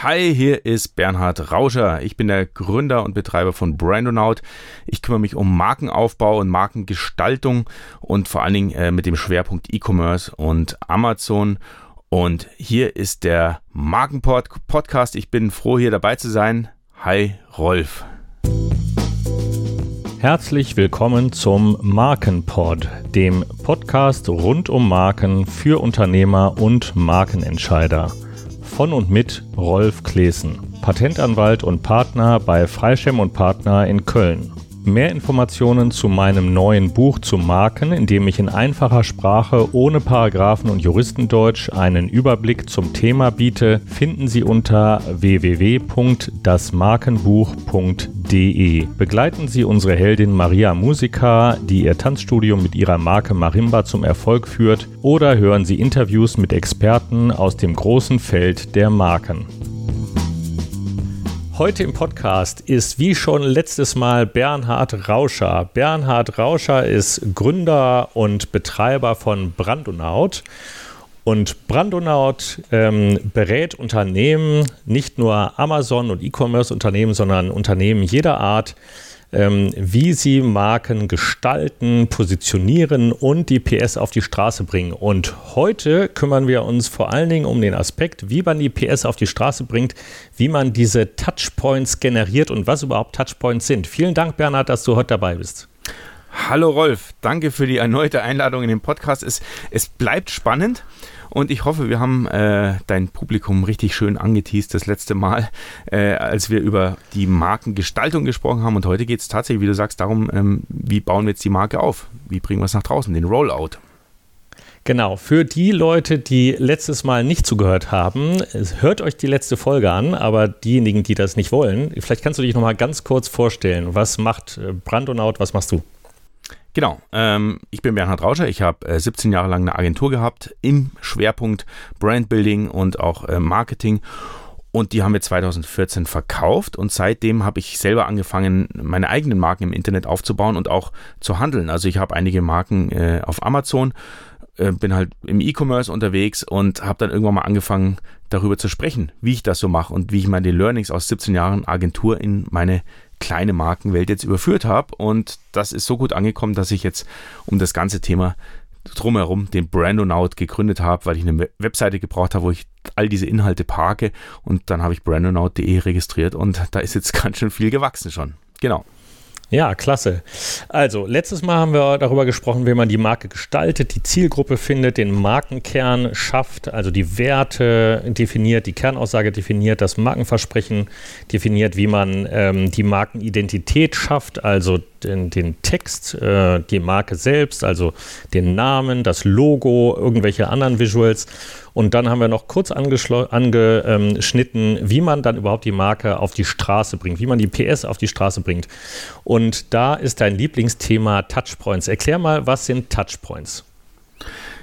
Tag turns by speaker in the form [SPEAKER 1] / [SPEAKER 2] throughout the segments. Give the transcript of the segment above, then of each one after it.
[SPEAKER 1] Hi, hier ist Bernhard Rauscher. Ich bin der Gründer und Betreiber von Brandonaut. Ich kümmere mich um Markenaufbau und Markengestaltung und vor allen Dingen äh, mit dem Schwerpunkt E-Commerce und Amazon. Und hier ist der Markenpod-Podcast. Ich bin froh, hier dabei zu sein. Hi, Rolf.
[SPEAKER 2] Herzlich willkommen zum Markenpod, dem Podcast rund um Marken für Unternehmer und Markenentscheider von und mit Rolf Klesen, Patentanwalt und Partner bei Freischem und Partner in Köln. Mehr Informationen zu meinem neuen Buch zu Marken, in dem ich in einfacher Sprache ohne Paragraphen und Juristendeutsch einen Überblick zum Thema biete, finden Sie unter www.dasmarkenbuch.de. Begleiten Sie unsere Heldin Maria Musica, die ihr Tanzstudium mit ihrer Marke Marimba zum Erfolg führt, oder hören Sie Interviews mit Experten aus dem großen Feld der Marken. Heute im Podcast ist wie schon letztes Mal Bernhard Rauscher. Bernhard Rauscher ist Gründer und Betreiber von Brandonaut. Und Brandonaut ähm, berät Unternehmen, nicht nur Amazon und E-Commerce-Unternehmen, sondern Unternehmen jeder Art, ähm, wie sie Marken gestalten, positionieren und die PS auf die Straße bringen. Und heute kümmern wir uns vor allen Dingen um den Aspekt, wie man die PS auf die Straße bringt, wie man diese Touchpoints generiert und was überhaupt Touchpoints sind. Vielen Dank, Bernhard, dass du heute dabei bist.
[SPEAKER 1] Hallo Rolf, danke für die erneute Einladung in den Podcast. Es, es bleibt spannend. Und ich hoffe, wir haben äh, dein Publikum richtig schön angeteased das letzte Mal, äh, als wir über die Markengestaltung gesprochen haben. Und heute geht es tatsächlich, wie du sagst, darum, ähm, wie bauen wir jetzt die Marke auf? Wie bringen wir es nach draußen, den Rollout?
[SPEAKER 2] Genau, für die Leute, die letztes Mal nicht zugehört haben, hört euch die letzte Folge an, aber diejenigen, die das nicht wollen, vielleicht kannst du dich nochmal ganz kurz vorstellen. Was macht äh, Brandonaut, was machst du?
[SPEAKER 1] Genau, ähm, ich bin Bernhard Rauscher. Ich habe äh, 17 Jahre lang eine Agentur gehabt im Schwerpunkt Brandbuilding und auch äh, Marketing. Und die haben wir 2014 verkauft und seitdem habe ich selber angefangen, meine eigenen Marken im Internet aufzubauen und auch zu handeln. Also ich habe einige Marken äh, auf Amazon, äh, bin halt im E-Commerce unterwegs und habe dann irgendwann mal angefangen, darüber zu sprechen, wie ich das so mache und wie ich meine Learnings aus 17 Jahren Agentur in meine kleine Markenwelt jetzt überführt habe. Und das ist so gut angekommen, dass ich jetzt um das ganze Thema drumherum den Brandonaut gegründet habe, weil ich eine Webseite gebraucht habe, wo ich all diese Inhalte parke. Und dann habe ich brandonaut.de registriert und da ist jetzt ganz schön viel gewachsen schon. Genau.
[SPEAKER 2] Ja, klasse. Also, letztes Mal haben wir darüber gesprochen, wie man die Marke gestaltet, die Zielgruppe findet, den Markenkern schafft, also die Werte definiert, die Kernaussage definiert, das Markenversprechen definiert, wie man ähm, die Markenidentität schafft, also den, den Text, äh, die Marke selbst, also den Namen, das Logo, irgendwelche anderen Visuals. Und dann haben wir noch kurz angeschnitten, wie man dann überhaupt die Marke auf die Straße bringt, wie man die PS auf die Straße bringt. Und da ist dein Lieblingsthema Touchpoints. Erklär mal, was sind Touchpoints?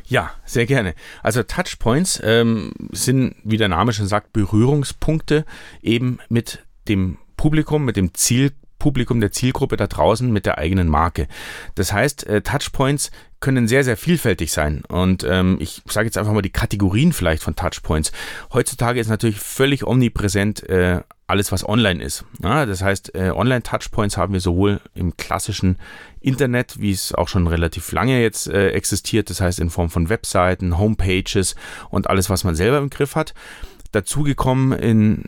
[SPEAKER 1] Ja, sehr gerne. Also Touchpoints ähm, sind, wie der Name schon sagt, Berührungspunkte eben mit dem Publikum, mit dem Ziel Publikum der Zielgruppe da draußen mit der eigenen Marke. Das heißt, äh, Touchpoints können sehr, sehr vielfältig sein. Und ähm, ich sage jetzt einfach mal die Kategorien vielleicht von Touchpoints. Heutzutage ist natürlich völlig omnipräsent äh, alles, was online ist. Ja, das heißt, äh, Online-Touchpoints haben wir sowohl im klassischen Internet, wie es auch schon relativ lange jetzt äh, existiert, das heißt in Form von Webseiten, Homepages und alles, was man selber im Griff hat dazugekommen in,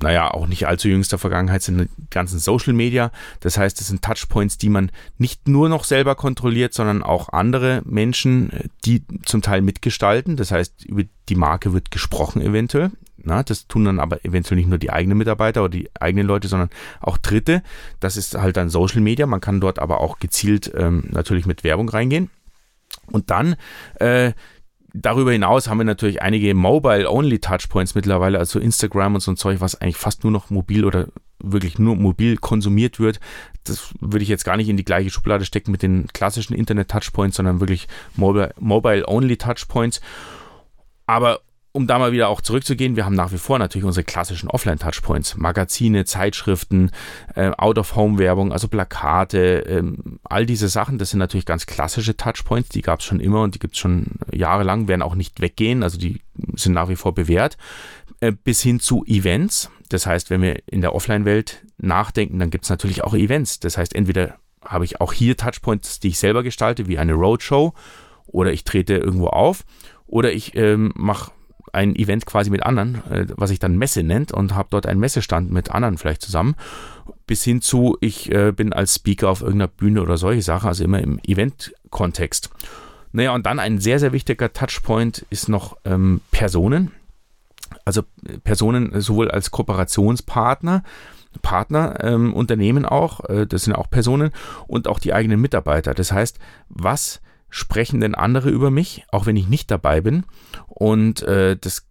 [SPEAKER 1] naja, auch nicht allzu jüngster Vergangenheit sind die ganzen Social Media. Das heißt, es sind Touchpoints, die man nicht nur noch selber kontrolliert, sondern auch andere Menschen, die zum Teil mitgestalten. Das heißt, über die Marke wird gesprochen eventuell. Na, das tun dann aber eventuell nicht nur die eigenen Mitarbeiter oder die eigenen Leute, sondern auch Dritte. Das ist halt dann Social Media. Man kann dort aber auch gezielt ähm, natürlich mit Werbung reingehen. Und dann äh, Darüber hinaus haben wir natürlich einige Mobile-Only-Touchpoints mittlerweile, also Instagram und so ein Zeug, was eigentlich fast nur noch mobil oder wirklich nur mobil konsumiert wird. Das würde ich jetzt gar nicht in die gleiche Schublade stecken mit den klassischen Internet-Touchpoints, sondern wirklich Mobile-Only-Touchpoints. Aber um da mal wieder auch zurückzugehen, wir haben nach wie vor natürlich unsere klassischen Offline-Touchpoints, Magazine, Zeitschriften, äh, Out-of-Home-Werbung, also Plakate, ähm, all diese Sachen, das sind natürlich ganz klassische Touchpoints, die gab es schon immer und die gibt es schon jahrelang, werden auch nicht weggehen, also die sind nach wie vor bewährt, äh, bis hin zu Events. Das heißt, wenn wir in der Offline-Welt nachdenken, dann gibt es natürlich auch Events. Das heißt, entweder habe ich auch hier Touchpoints, die ich selber gestalte, wie eine Roadshow, oder ich trete irgendwo auf, oder ich ähm, mache ein Event quasi mit anderen, äh, was ich dann Messe nennt und habe dort einen Messestand mit anderen vielleicht zusammen, bis hin zu, ich äh, bin als Speaker auf irgendeiner Bühne oder solche Sachen, also immer im Event-Kontext. Naja, und dann ein sehr, sehr wichtiger Touchpoint ist noch ähm, Personen. Also Personen sowohl als Kooperationspartner, Partner, ähm, Unternehmen auch, äh, das sind auch Personen und auch die eigenen Mitarbeiter. Das heißt, was sprechen denn andere über mich, auch wenn ich nicht dabei bin? Und äh, das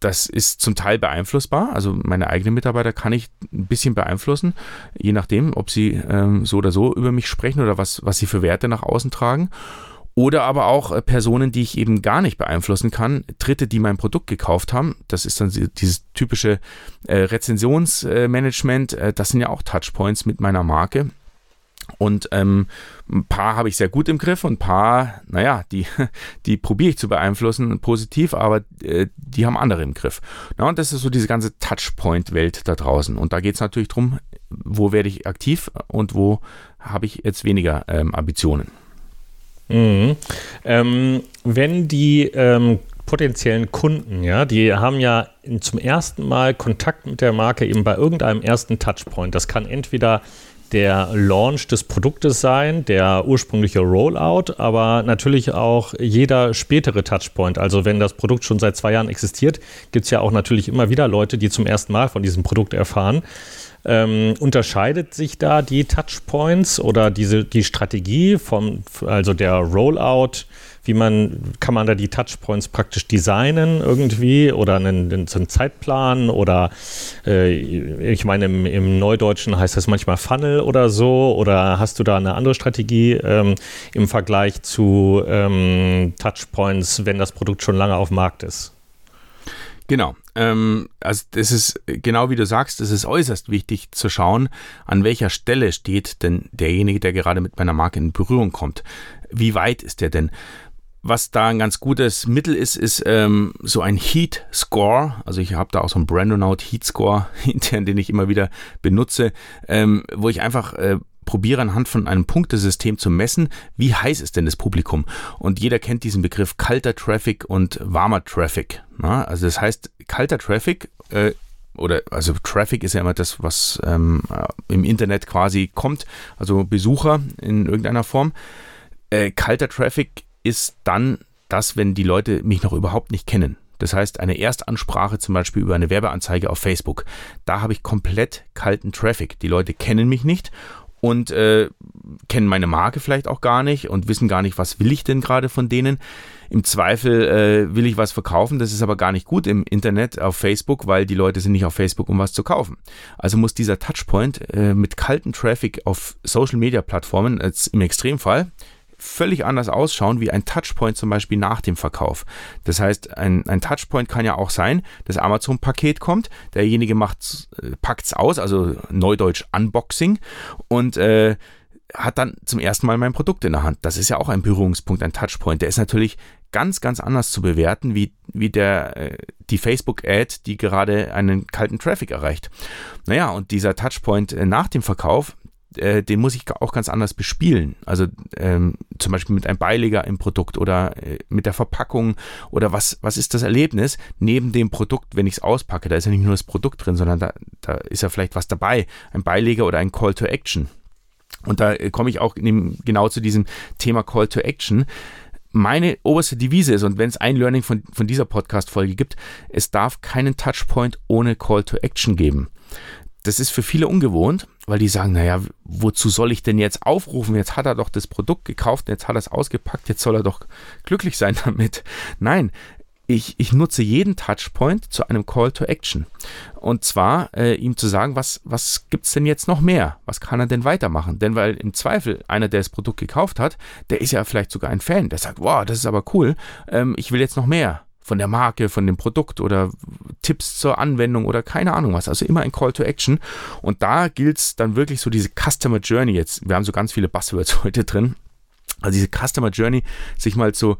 [SPEAKER 1] das ist zum Teil beeinflussbar. Also meine eigenen Mitarbeiter kann ich ein bisschen beeinflussen, je nachdem, ob sie ähm, so oder so über mich sprechen oder was, was sie für Werte nach außen tragen. Oder aber auch äh, Personen, die ich eben gar nicht beeinflussen kann, Dritte, die mein Produkt gekauft haben. Das ist dann dieses typische äh, Rezensionsmanagement. Äh, das sind ja auch Touchpoints mit meiner Marke. Und ähm, ein paar habe ich sehr gut im Griff und ein paar, naja, die, die probiere ich zu beeinflussen, positiv, aber äh, die haben andere im Griff. Na, und das ist so diese ganze Touchpoint-Welt da draußen. Und da geht es natürlich darum, wo werde ich aktiv und wo habe ich jetzt weniger ähm, Ambitionen.
[SPEAKER 2] Mhm. Ähm, wenn die ähm, potenziellen Kunden, ja, die haben ja zum ersten Mal Kontakt mit der Marke eben bei irgendeinem ersten Touchpoint. Das kann entweder der Launch des Produktes sein, der ursprüngliche Rollout, aber natürlich auch jeder spätere Touchpoint. Also wenn das Produkt schon seit zwei Jahren existiert, gibt es ja auch natürlich immer wieder Leute, die zum ersten Mal von diesem Produkt erfahren. Ähm, unterscheidet sich da die Touchpoints oder diese, die Strategie vom, also der Rollout wie man, kann man da die Touchpoints praktisch designen irgendwie oder einen, einen Zeitplan oder äh, ich meine, im, im, Neudeutschen heißt das manchmal Funnel oder so oder hast du da eine andere Strategie ähm, im Vergleich zu ähm, Touchpoints, wenn das Produkt schon lange auf dem Markt ist?
[SPEAKER 1] Genau. Ähm, also das ist genau wie du sagst, es ist äußerst wichtig zu schauen, an welcher Stelle steht denn derjenige, der gerade mit meiner Marke in Berührung kommt. Wie weit ist der denn? Was da ein ganz gutes Mittel ist, ist ähm, so ein Heat Score. Also ich habe da auch so einen Brandonaut Heat Score intern, den ich immer wieder benutze, ähm, wo ich einfach äh, probiere anhand von einem Punktesystem zu messen, wie heiß ist denn das Publikum. Und jeder kennt diesen Begriff kalter Traffic und warmer Traffic. Na? Also das heißt, kalter Traffic äh, oder also Traffic ist ja immer das, was ähm, im Internet quasi kommt, also Besucher in irgendeiner Form. Äh, kalter Traffic ist dann das, wenn die Leute mich noch überhaupt nicht kennen. Das heißt, eine Erstansprache zum Beispiel über eine Werbeanzeige auf Facebook. Da habe ich komplett kalten Traffic. Die Leute kennen mich nicht und äh, kennen meine Marke vielleicht auch gar nicht und wissen gar nicht, was will ich denn gerade von denen. Im Zweifel äh, will ich was verkaufen, das ist aber gar nicht gut im Internet auf Facebook, weil die Leute sind nicht auf Facebook, um was zu kaufen. Also muss dieser Touchpoint äh, mit kalten Traffic auf Social-Media-Plattformen, im Extremfall, völlig anders ausschauen wie ein Touchpoint zum Beispiel nach dem Verkauf. Das heißt, ein, ein Touchpoint kann ja auch sein, das Amazon-Paket kommt, derjenige äh, packt es aus, also Neudeutsch Unboxing und äh, hat dann zum ersten Mal mein Produkt in der Hand. Das ist ja auch ein Berührungspunkt, ein Touchpoint. Der ist natürlich ganz, ganz anders zu bewerten, wie, wie der, äh, die Facebook-Ad, die gerade einen kalten Traffic erreicht. Naja, und dieser Touchpoint äh, nach dem Verkauf, äh, den muss ich auch ganz anders bespielen. Also ähm, zum Beispiel mit einem Beileger im Produkt oder äh, mit der Verpackung oder was, was ist das Erlebnis neben dem Produkt, wenn ich es auspacke? Da ist ja nicht nur das Produkt drin, sondern da, da ist ja vielleicht was dabei, ein Beileger oder ein Call to Action. Und da äh, komme ich auch genau zu diesem Thema Call to Action meine oberste Devise ist, und wenn es ein Learning von, von dieser Podcast-Folge gibt, es darf keinen Touchpoint ohne Call to Action geben das ist für viele ungewohnt, weil die sagen, naja, wozu soll ich denn jetzt aufrufen? Jetzt hat er doch das Produkt gekauft, jetzt hat er es ausgepackt, jetzt soll er doch glücklich sein damit. Nein, ich, ich nutze jeden Touchpoint zu einem Call to Action. Und zwar äh, ihm zu sagen, was, was gibt es denn jetzt noch mehr? Was kann er denn weitermachen? Denn weil im Zweifel einer, der das Produkt gekauft hat, der ist ja vielleicht sogar ein Fan, der sagt, wow, das ist aber cool, ähm, ich will jetzt noch mehr von der Marke, von dem Produkt oder Tipps zur Anwendung oder keine Ahnung was. Also immer ein Call to Action. Und da gilt es dann wirklich so diese Customer Journey jetzt. Wir haben so ganz viele Buzzwords heute drin. Also diese Customer Journey sich mal zu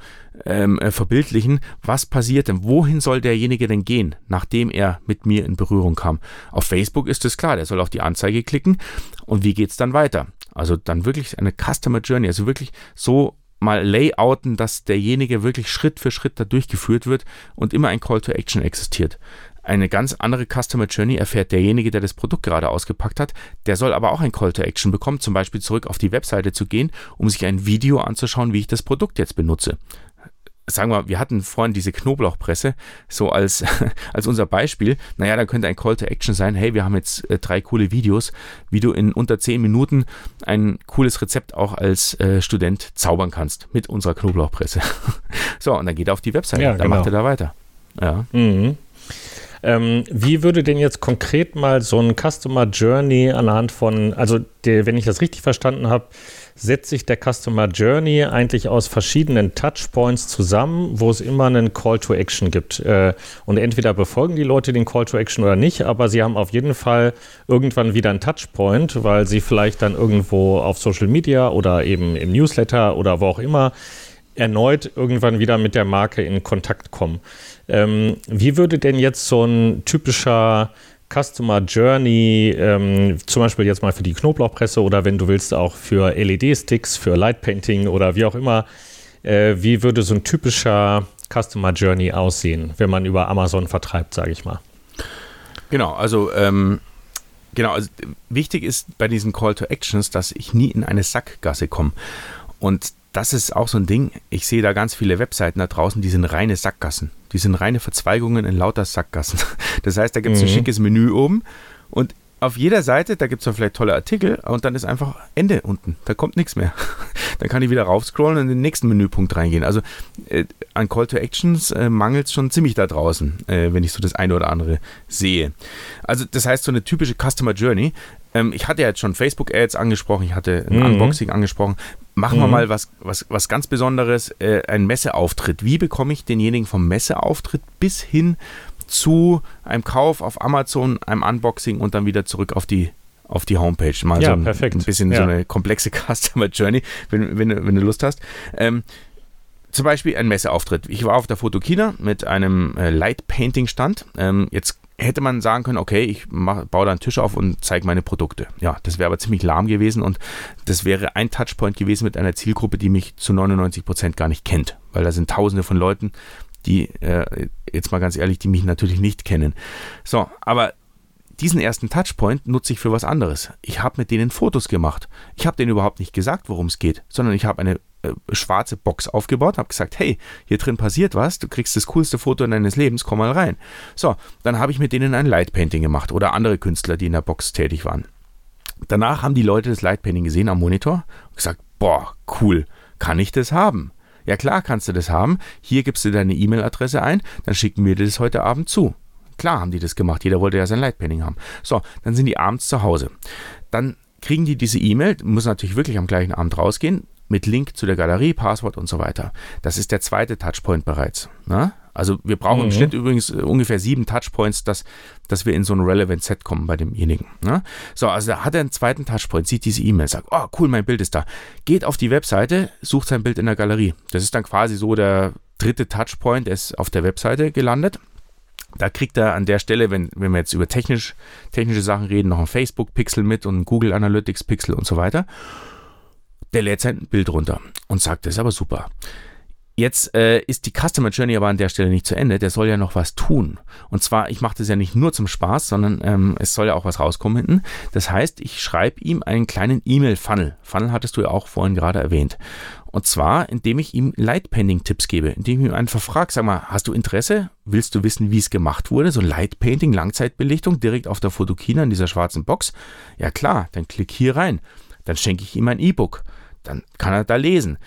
[SPEAKER 1] ähm, äh, verbildlichen, was passiert denn, wohin soll derjenige denn gehen, nachdem er mit mir in Berührung kam. Auf Facebook ist es klar, der soll auf die Anzeige klicken und wie geht es dann weiter? Also dann wirklich eine Customer Journey, also wirklich so mal layouten, dass derjenige wirklich Schritt für Schritt da durchgeführt wird und immer ein Call to Action existiert. Eine ganz andere Customer Journey erfährt derjenige, der das Produkt gerade ausgepackt hat. Der soll aber auch ein Call to Action bekommen, zum Beispiel zurück auf die Webseite zu gehen, um sich ein Video anzuschauen, wie ich das Produkt jetzt benutze sagen wir, wir hatten vorhin diese Knoblauchpresse so als, als unser Beispiel. Naja, da könnte ein Call to Action sein, hey, wir haben jetzt äh, drei coole Videos, wie du in unter zehn Minuten ein cooles Rezept auch als äh, Student zaubern kannst mit unserer Knoblauchpresse. so, und dann geht er auf die Webseite, ja, dann genau. macht er da weiter. Ja.
[SPEAKER 2] Mhm. Ähm, wie würde denn jetzt konkret mal so ein Customer Journey anhand von, also der, wenn ich das richtig verstanden habe, setzt sich der Customer Journey eigentlich aus verschiedenen Touchpoints zusammen, wo es immer einen Call to Action gibt. Äh, und entweder befolgen die Leute den Call to Action oder nicht, aber sie haben auf jeden Fall irgendwann wieder einen Touchpoint, weil sie vielleicht dann irgendwo auf Social Media oder eben im Newsletter oder wo auch immer erneut irgendwann wieder mit der Marke in Kontakt kommen. Ähm, wie würde denn jetzt so ein typischer Customer Journey, ähm, zum Beispiel jetzt mal für die Knoblauchpresse oder wenn du willst auch für LED-Sticks, für Light Painting oder wie auch immer, äh, wie würde so ein typischer Customer Journey aussehen, wenn man über Amazon vertreibt, sage ich mal?
[SPEAKER 1] Genau, also ähm, genau, also wichtig ist bei diesen Call to Actions, dass ich nie in eine Sackgasse komme. Und das ist auch so ein Ding. Ich sehe da ganz viele Webseiten da draußen, die sind reine Sackgassen. Die sind reine Verzweigungen in lauter Sackgassen. Das heißt, da gibt es mhm. ein schickes Menü oben und auf jeder Seite, da gibt es dann vielleicht tolle Artikel und dann ist einfach Ende unten. Da kommt nichts mehr. dann kann ich wieder raufscrollen und in den nächsten Menüpunkt reingehen. Also äh, an Call to Actions äh, mangelt es schon ziemlich da draußen, äh, wenn ich so das eine oder andere sehe. Also das heißt, so eine typische Customer Journey. Ähm, ich hatte ja jetzt schon Facebook-Ads angesprochen, ich hatte ein mhm. Unboxing angesprochen. Machen mhm. wir mal was, was, was ganz Besonderes, äh, ein Messeauftritt. Wie bekomme ich denjenigen vom Messeauftritt bis hin zu einem Kauf auf Amazon, einem Unboxing und dann wieder zurück auf die auf die Homepage. Mal ja, so ein, perfekt. ein bisschen ja. so eine komplexe Customer Journey, wenn, wenn, wenn du Lust hast. Ähm, zum Beispiel ein Messeauftritt. Ich war auf der Fotokina mit einem äh, Light Painting Stand. Ähm, jetzt hätte man sagen können, okay, ich mach, baue da einen Tisch auf und zeige meine Produkte. Ja, das wäre aber ziemlich lahm gewesen und das wäre ein Touchpoint gewesen mit einer Zielgruppe, die mich zu 99 Prozent gar nicht kennt, weil da sind Tausende von Leuten, die äh, jetzt mal ganz ehrlich, die mich natürlich nicht kennen. So, aber diesen ersten Touchpoint nutze ich für was anderes. Ich habe mit denen Fotos gemacht. Ich habe denen überhaupt nicht gesagt, worum es geht, sondern ich habe eine äh, schwarze Box aufgebaut, habe gesagt, hey, hier drin passiert was, du kriegst das coolste Foto deines Lebens, komm mal rein. So, dann habe ich mit denen ein Lightpainting gemacht oder andere Künstler, die in der Box tätig waren. Danach haben die Leute das Lightpainting gesehen am Monitor und gesagt, boah, cool, kann ich das haben? Ja klar kannst du das haben. Hier gibst du deine E-Mail-Adresse ein, dann schicken wir dir das heute Abend zu. Klar haben die das gemacht. Jeder wollte ja sein Lightpainting haben. So, dann sind die abends zu Hause. Dann kriegen die diese E-Mail, muss natürlich wirklich am gleichen Abend rausgehen, mit Link zu der Galerie, Passwort und so weiter. Das ist der zweite Touchpoint bereits. Ne? Also wir brauchen mhm. im Schnitt übrigens äh, ungefähr sieben Touchpoints, dass, dass wir in so ein Relevant Set kommen bei demjenigen. Ne? So, also da hat er einen zweiten Touchpoint, sieht diese E-Mail, sagt, oh cool, mein Bild ist da. Geht auf die Webseite, sucht sein Bild in der Galerie. Das ist dann quasi so der dritte Touchpoint, er ist auf der Webseite gelandet. Da kriegt er an der Stelle, wenn, wenn wir jetzt über technisch, technische Sachen reden, noch ein Facebook-Pixel mit und ein Google Analytics-Pixel und so weiter. Der lädt sein Bild runter und sagt, das ist aber super. Jetzt äh, ist die Customer Journey aber an der Stelle nicht zu Ende. Der soll ja noch was tun. Und zwar, ich mache das ja nicht nur zum Spaß, sondern ähm, es soll ja auch was rauskommen hinten. Das heißt, ich schreibe ihm einen kleinen E-Mail-Funnel. Funnel hattest du ja auch vorhin gerade erwähnt. Und zwar, indem ich ihm Light-Painting-Tipps gebe, indem ich ihm einfach frage, sag mal, hast du Interesse? Willst du wissen, wie es gemacht wurde? So Light-Painting, Langzeitbelichtung, direkt auf der Fotokina in dieser schwarzen Box? Ja klar, dann klick hier rein. Dann schenke ich ihm ein E-Book dann kann er da lesen.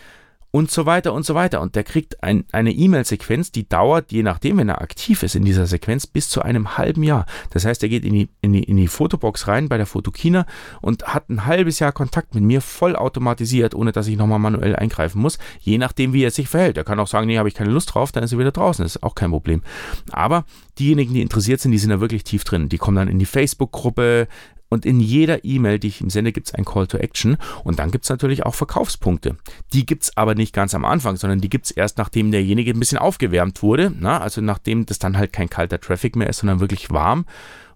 [SPEAKER 1] und so weiter und so weiter. Und der kriegt ein, eine E-Mail-Sequenz, die dauert, je nachdem, wenn er aktiv ist in dieser Sequenz, bis zu einem halben Jahr. Das heißt, er geht in die, in die, in die Fotobox rein bei der Fotokina und hat ein halbes Jahr Kontakt mit mir, voll automatisiert, ohne dass ich nochmal manuell eingreifen muss, je nachdem, wie er sich verhält. Er kann auch sagen, nee, habe ich keine Lust drauf, dann ist er wieder draußen. Das ist auch kein Problem. Aber diejenigen, die interessiert sind, die sind da wirklich tief drin. Die kommen dann in die Facebook-Gruppe, und in jeder E-Mail, die ich ihm sende, gibt es ein Call to Action. Und dann gibt es natürlich auch Verkaufspunkte. Die gibt es aber nicht ganz am Anfang, sondern die gibt es erst, nachdem derjenige ein bisschen aufgewärmt wurde. Na? Also nachdem das dann halt kein kalter Traffic mehr ist, sondern wirklich warm.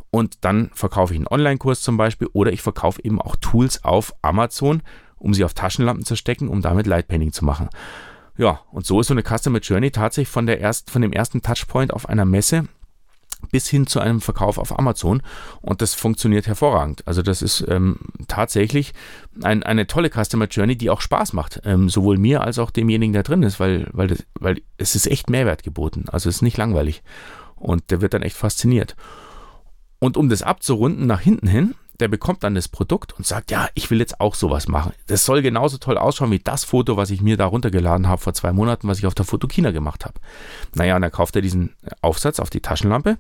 [SPEAKER 1] Und dann verkaufe ich einen Online-Kurs zum Beispiel oder ich verkaufe eben auch Tools auf Amazon, um sie auf Taschenlampen zu stecken, um damit Lightpainting zu machen. Ja, und so ist so eine Customer Journey tatsächlich von, der erst, von dem ersten Touchpoint auf einer Messe bis hin zu einem Verkauf auf Amazon und das funktioniert hervorragend. Also das ist ähm, tatsächlich ein, eine tolle Customer Journey, die auch Spaß macht, ähm, sowohl mir als auch demjenigen, der drin ist, weil, weil, das, weil es ist echt Mehrwert geboten. Also es ist nicht langweilig und der wird dann echt fasziniert. Und um das abzurunden nach hinten hin, der bekommt dann das Produkt und sagt, ja, ich will jetzt auch sowas machen. Das soll genauso toll ausschauen wie das Foto, was ich mir da runtergeladen habe vor zwei Monaten, was ich auf der Fotokina gemacht habe. Naja, und dann kauft er diesen Aufsatz auf die Taschenlampe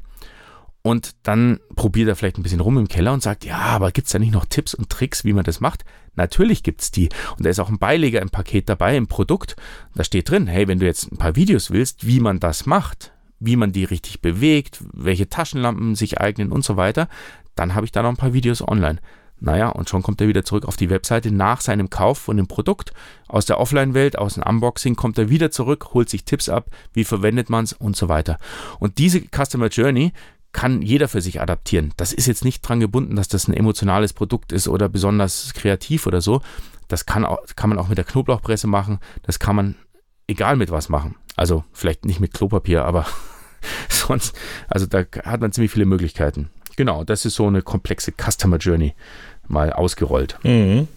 [SPEAKER 1] und dann probiert er vielleicht ein bisschen rum im Keller und sagt, ja, aber gibt es da nicht noch Tipps und Tricks, wie man das macht? Natürlich gibt es die. Und da ist auch ein Beileger im Paket dabei, im Produkt. Da steht drin, hey, wenn du jetzt ein paar Videos willst, wie man das macht, wie man die richtig bewegt, welche Taschenlampen sich eignen und so weiter, dann habe ich da noch ein paar Videos online. Naja, und schon kommt er wieder zurück auf die Webseite nach seinem Kauf von dem Produkt. Aus der Offline-Welt, aus dem Unboxing kommt er wieder zurück, holt sich Tipps ab, wie verwendet man es und so weiter. Und diese Customer Journey kann jeder für sich adaptieren. Das ist jetzt nicht dran gebunden, dass das ein emotionales Produkt ist oder besonders kreativ oder so. Das kann, auch, kann man auch mit der Knoblauchpresse machen. Das kann man egal mit was machen. Also vielleicht nicht mit Klopapier, aber sonst, also da hat man ziemlich viele Möglichkeiten. Genau, das ist so eine komplexe Customer Journey mal ausgerollt.
[SPEAKER 2] Mhm.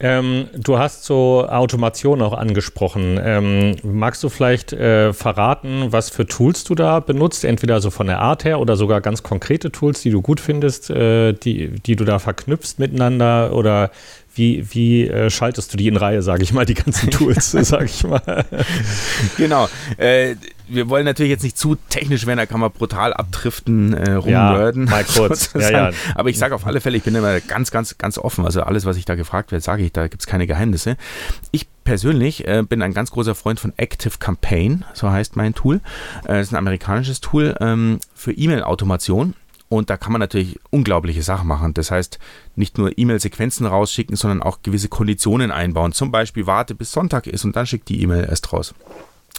[SPEAKER 2] Ähm, du hast so Automation auch angesprochen. Ähm, magst du vielleicht äh, verraten, was für Tools du da benutzt? Entweder so von der Art her oder sogar ganz konkrete Tools, die du gut findest, äh, die, die du da verknüpfst miteinander oder wie, wie äh, schaltest du die in Reihe, sage ich mal, die ganzen Tools, sage ich mal?
[SPEAKER 1] Genau. Äh, wir wollen natürlich jetzt nicht zu technisch werden, da kann man brutal abdriften, äh, rumnörden. Ja,
[SPEAKER 2] mal kurz.
[SPEAKER 1] ja, ja. Aber ich sage auf alle Fälle, ich bin immer ganz, ganz, ganz offen. Also alles, was ich da gefragt werde, sage ich, da gibt es keine Geheimnisse. Ich persönlich äh, bin ein ganz großer Freund von Active Campaign, so heißt mein Tool. Äh, das ist ein amerikanisches Tool ähm, für E-Mail-Automation. Und da kann man natürlich unglaubliche Sachen machen. Das heißt, nicht nur E-Mail-Sequenzen rausschicken, sondern auch gewisse Konditionen einbauen. Zum Beispiel warte bis Sonntag ist und dann schickt die E-Mail erst raus.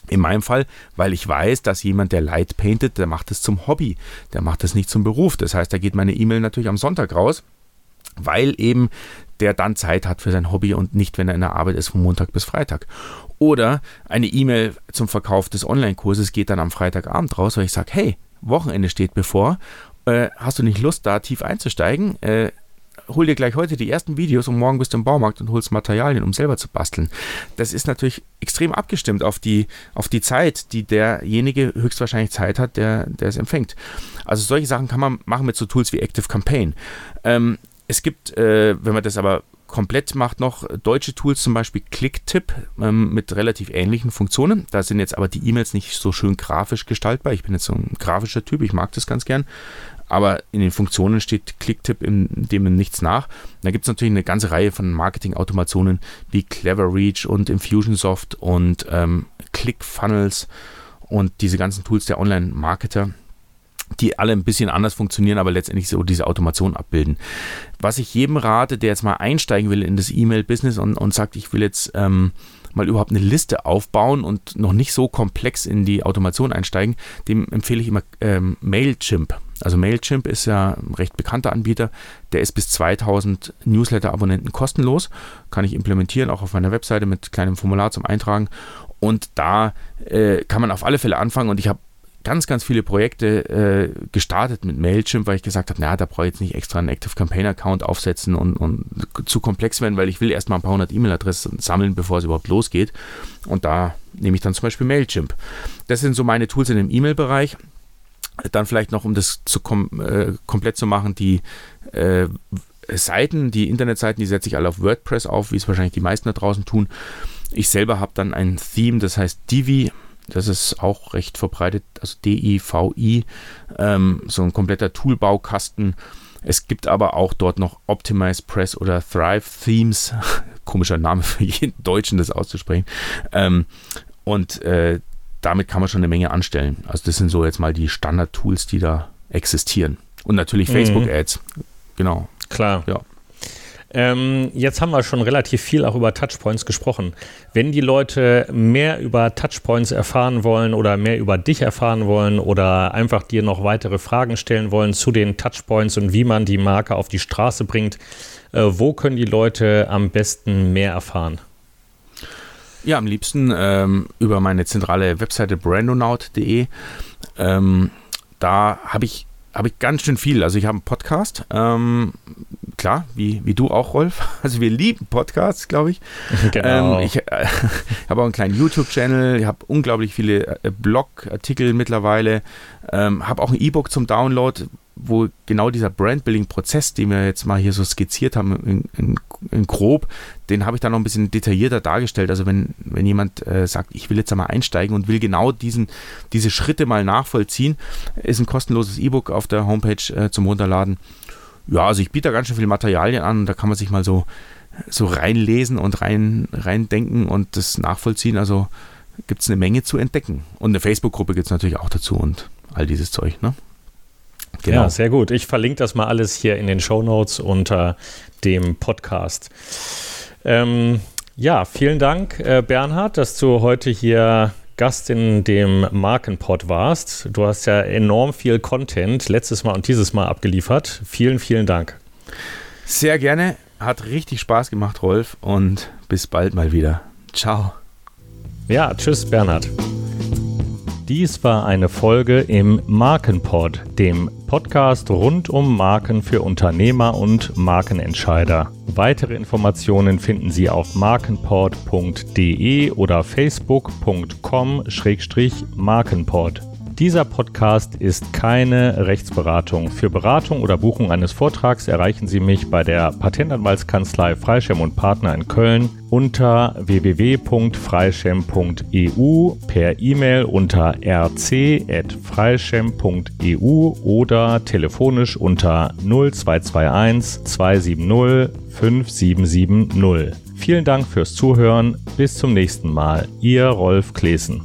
[SPEAKER 1] In meinem Fall, weil ich weiß, dass jemand, der Light paintet, der macht es zum Hobby. Der macht es nicht zum Beruf. Das heißt, da geht meine E-Mail natürlich am Sonntag raus, weil eben der dann Zeit hat für sein Hobby und nicht, wenn er in der Arbeit ist, von Montag bis Freitag. Oder eine E-Mail zum Verkauf des Online-Kurses geht dann am Freitagabend raus, weil ich sage, hey, Wochenende steht bevor äh, hast du nicht Lust, da tief einzusteigen? Äh, hol dir gleich heute die ersten Videos und morgen bist du im Baumarkt und holst Materialien, um selber zu basteln. Das ist natürlich extrem abgestimmt auf die, auf die Zeit, die derjenige höchstwahrscheinlich Zeit hat, der, der es empfängt. Also solche Sachen kann man machen mit so Tools wie Active Campaign. Ähm, es gibt, äh, wenn man das aber komplett macht noch deutsche Tools, zum Beispiel Clicktip ähm, mit relativ ähnlichen Funktionen. Da sind jetzt aber die E-Mails nicht so schön grafisch gestaltbar. Ich bin jetzt so ein grafischer Typ, ich mag das ganz gern aber in den Funktionen steht Clicktip in dem nichts nach. Da gibt es natürlich eine ganze Reihe von Marketing-Automationen wie Clever Reach und Infusionsoft und ähm, ClickFunnels und diese ganzen Tools der Online-Marketer, die alle ein bisschen anders funktionieren, aber letztendlich so diese Automation abbilden. Was ich jedem rate, der jetzt mal einsteigen will in das E-Mail-Business und, und sagt, ich will jetzt ähm, mal überhaupt eine Liste aufbauen und noch nicht so komplex in die Automation einsteigen, dem empfehle ich immer ähm, Mailchimp. Also Mailchimp ist ja ein recht bekannter Anbieter. Der ist bis 2000 Newsletter-Abonnenten kostenlos. Kann ich implementieren, auch auf meiner Webseite mit kleinem Formular zum Eintragen. Und da äh, kann man auf alle Fälle anfangen. Und ich habe ganz, ganz viele Projekte äh, gestartet mit Mailchimp, weil ich gesagt habe, naja, da brauche ich jetzt nicht extra einen Active Campaign Account aufsetzen und, und zu komplex werden, weil ich will erstmal ein paar hundert E-Mail-Adressen sammeln, bevor es überhaupt losgeht. Und da nehme ich dann zum Beispiel Mailchimp. Das sind so meine Tools in dem E-Mail-Bereich. Dann vielleicht noch, um das zu kom äh, komplett zu machen, die äh, Seiten, die Internetseiten, die setze ich alle auf WordPress auf, wie es wahrscheinlich die meisten da draußen tun. Ich selber habe dann ein Theme, das heißt Divi. Das ist auch recht verbreitet, also D-I-V-I, ähm, so ein kompletter Toolbaukasten. Es gibt aber auch dort noch Optimize Press oder Thrive Themes. Komischer Name für jeden Deutschen, das auszusprechen. Ähm, und äh, damit kann man schon eine Menge anstellen. Also das sind so jetzt mal die Standard-Tools, die da existieren. Und natürlich mhm. Facebook-Ads. Genau.
[SPEAKER 2] Klar. Ja. Ähm, jetzt haben wir schon relativ viel auch über Touchpoints gesprochen. Wenn die Leute mehr über Touchpoints erfahren wollen oder mehr über dich erfahren wollen oder einfach dir noch weitere Fragen stellen wollen zu den Touchpoints und wie man die Marke auf die Straße bringt, äh, wo können die Leute am besten mehr erfahren?
[SPEAKER 1] Ja, am liebsten ähm, über meine zentrale Webseite brandonaut.de. Ähm, da habe ich habe ich ganz schön viel. Also ich habe einen Podcast, ähm, klar, wie, wie du auch, Rolf. Also wir lieben Podcasts, glaube ich. Genau. Ähm, ich äh, habe auch einen kleinen YouTube-Channel, ich habe unglaublich viele äh, Blogartikel mittlerweile, ähm, habe auch ein E-Book zum Download, wo genau dieser Brandbuilding-Prozess, den wir jetzt mal hier so skizziert haben, in, in, in grob, den habe ich da noch ein bisschen detaillierter dargestellt. Also wenn, wenn jemand äh, sagt, ich will jetzt einmal einsteigen und will genau diesen, diese Schritte mal nachvollziehen, ist ein kostenloses E-Book auf der Homepage äh, zum Runterladen. Ja, also ich biete da ganz schön viele Materialien an und da kann man sich mal so, so reinlesen und rein, reindenken und das nachvollziehen. Also gibt es eine Menge zu entdecken. Und eine Facebook-Gruppe gibt es natürlich auch dazu und all dieses Zeug, ne?
[SPEAKER 2] Genau. Ja, sehr gut. Ich verlinke das mal alles hier in den Show Notes unter dem Podcast. Ähm, ja, vielen Dank, äh, Bernhard, dass du heute hier Gast in dem Markenpod warst. Du hast ja enorm viel Content letztes Mal und dieses Mal abgeliefert. Vielen, vielen Dank.
[SPEAKER 1] Sehr gerne. Hat richtig Spaß gemacht, Rolf. Und bis bald mal wieder. Ciao.
[SPEAKER 2] Ja, tschüss, Bernhard. Dies war eine Folge im Markenpod, dem Podcast rund um Marken für Unternehmer und Markenentscheider. Weitere Informationen finden Sie auf markenpod.de oder facebook.com-markenpod. Dieser Podcast ist keine Rechtsberatung. Für Beratung oder Buchung eines Vortrags erreichen Sie mich bei der Patentanwaltskanzlei Freischem und Partner in Köln unter www.freischem.eu per E-Mail unter rc.freischem.eu oder telefonisch unter 0221 270 5770. Vielen Dank fürs Zuhören. Bis zum nächsten Mal. Ihr Rolf Klesen.